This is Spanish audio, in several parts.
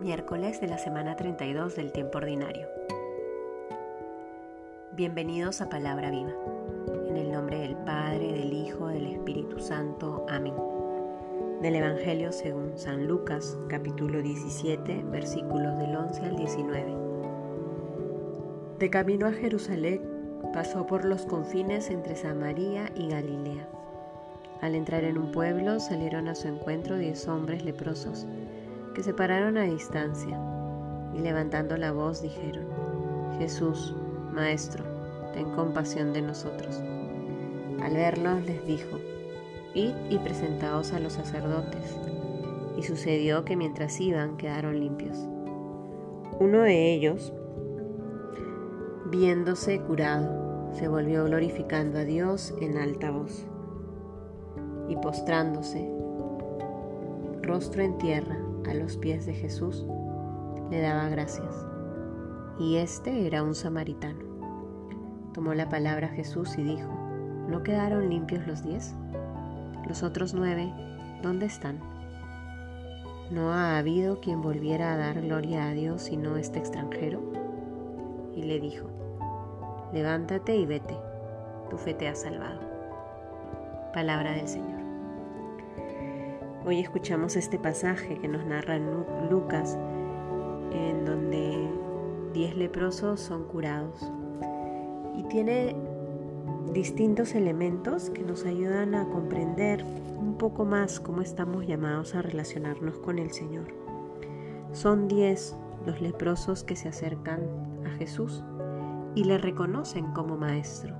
miércoles de la semana 32 del tiempo ordinario. Bienvenidos a Palabra Viva, en el nombre del Padre, del Hijo, del Espíritu Santo. Amén. Del Evangelio según San Lucas, capítulo 17, versículos del 11 al 19. De camino a Jerusalén, pasó por los confines entre Samaria y Galilea. Al entrar en un pueblo, salieron a su encuentro diez hombres leprosos que se pararon a distancia y levantando la voz dijeron, Jesús, Maestro, ten compasión de nosotros. Al verlos les dijo, Id y presentaos a los sacerdotes. Y sucedió que mientras iban quedaron limpios. Uno de ellos, viéndose curado, se volvió glorificando a Dios en alta voz. Y postrándose, rostro en tierra, a los pies de Jesús, le daba gracias. Y este era un samaritano. Tomó la palabra Jesús y dijo, ¿no quedaron limpios los diez? Los otros nueve, ¿dónde están? ¿No ha habido quien volviera a dar gloria a Dios sino este extranjero? Y le dijo, levántate y vete, tu fe te ha salvado. Palabra del Señor. Hoy escuchamos este pasaje que nos narra Lucas, en donde diez leprosos son curados. Y tiene distintos elementos que nos ayudan a comprender un poco más cómo estamos llamados a relacionarnos con el Señor. Son diez los leprosos que se acercan a Jesús y le reconocen como maestro.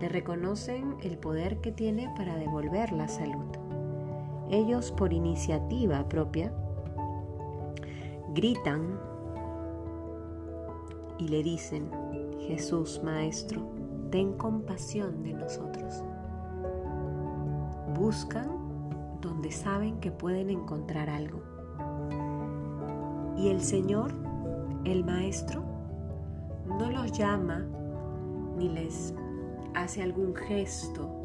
Le reconocen el poder que tiene para devolver la salud. Ellos por iniciativa propia gritan y le dicen, Jesús Maestro, ten compasión de nosotros. Buscan donde saben que pueden encontrar algo. Y el Señor, el Maestro, no los llama ni les hace algún gesto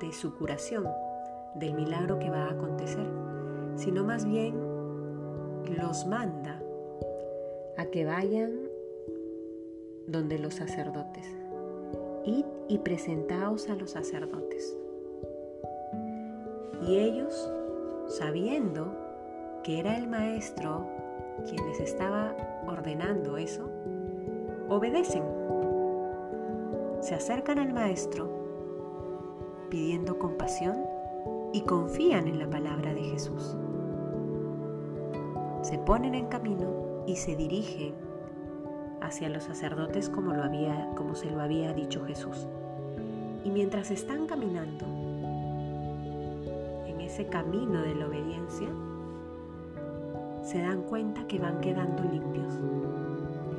de su curación, del milagro que va a acontecer, sino más bien los manda a que vayan donde los sacerdotes. Id y presentaos a los sacerdotes. Y ellos, sabiendo que era el maestro quien les estaba ordenando eso, obedecen se acercan al Maestro pidiendo compasión y confían en la palabra de Jesús. Se ponen en camino y se dirigen hacia los sacerdotes como, lo había, como se lo había dicho Jesús. Y mientras están caminando en ese camino de la obediencia, se dan cuenta que van quedando limpios.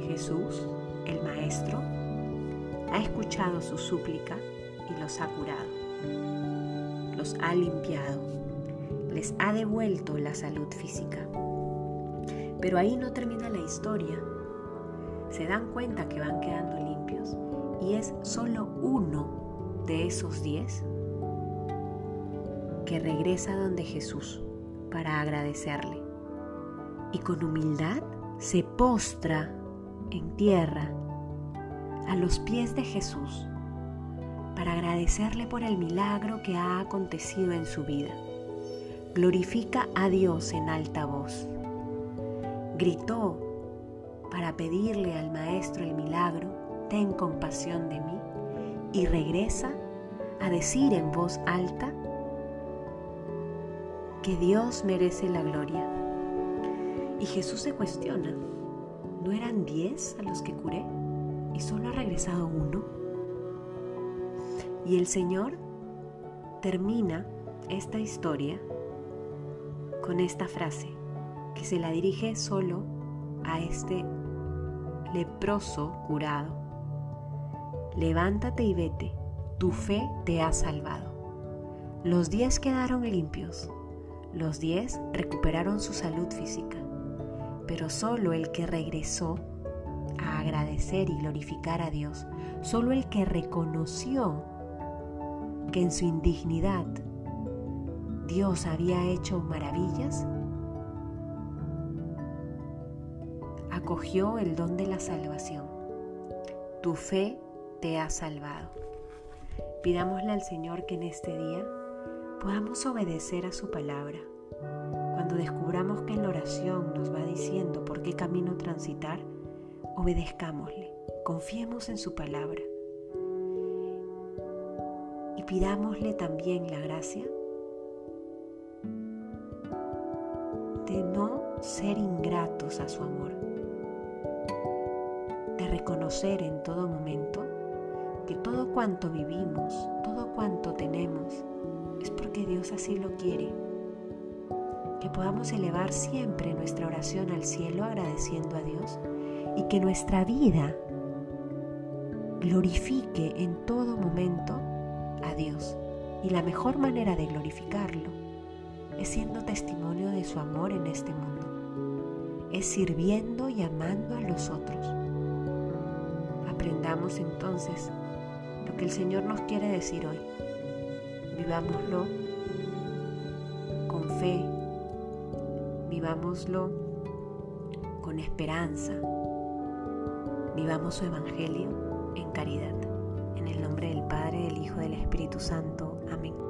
Jesús, el Maestro, ha escuchado su súplica y los ha curado. Los ha limpiado. Les ha devuelto la salud física. Pero ahí no termina la historia. Se dan cuenta que van quedando limpios y es solo uno de esos diez que regresa donde Jesús para agradecerle. Y con humildad se postra en tierra a los pies de Jesús para agradecerle por el milagro que ha acontecido en su vida. Glorifica a Dios en alta voz. Gritó para pedirle al Maestro el milagro, ten compasión de mí, y regresa a decir en voz alta que Dios merece la gloria. Y Jesús se cuestiona, ¿no eran diez a los que curé? Y solo ha regresado uno. Y el Señor termina esta historia con esta frase que se la dirige solo a este leproso curado. Levántate y vete, tu fe te ha salvado. Los diez quedaron limpios, los diez recuperaron su salud física, pero solo el que regresó a agradecer y glorificar a Dios, solo el que reconoció que en su indignidad Dios había hecho maravillas, acogió el don de la salvación. Tu fe te ha salvado. Pidámosle al Señor que en este día podamos obedecer a su palabra. Cuando descubramos que en la oración nos va diciendo por qué camino transitar, obedezcámosle, confiemos en su palabra y pidámosle también la gracia de no ser ingratos a su amor, de reconocer en todo momento que todo cuanto vivimos, todo cuanto tenemos, es porque Dios así lo quiere. Que podamos elevar siempre nuestra oración al cielo agradeciendo a Dios y que nuestra vida glorifique en todo momento a Dios. Y la mejor manera de glorificarlo es siendo testimonio de su amor en este mundo. Es sirviendo y amando a los otros. Aprendamos entonces lo que el Señor nos quiere decir hoy. Vivámoslo con fe, vivámoslo con esperanza, vivamos su Evangelio en caridad. En el nombre del Padre, del Hijo, del Espíritu Santo. Amén.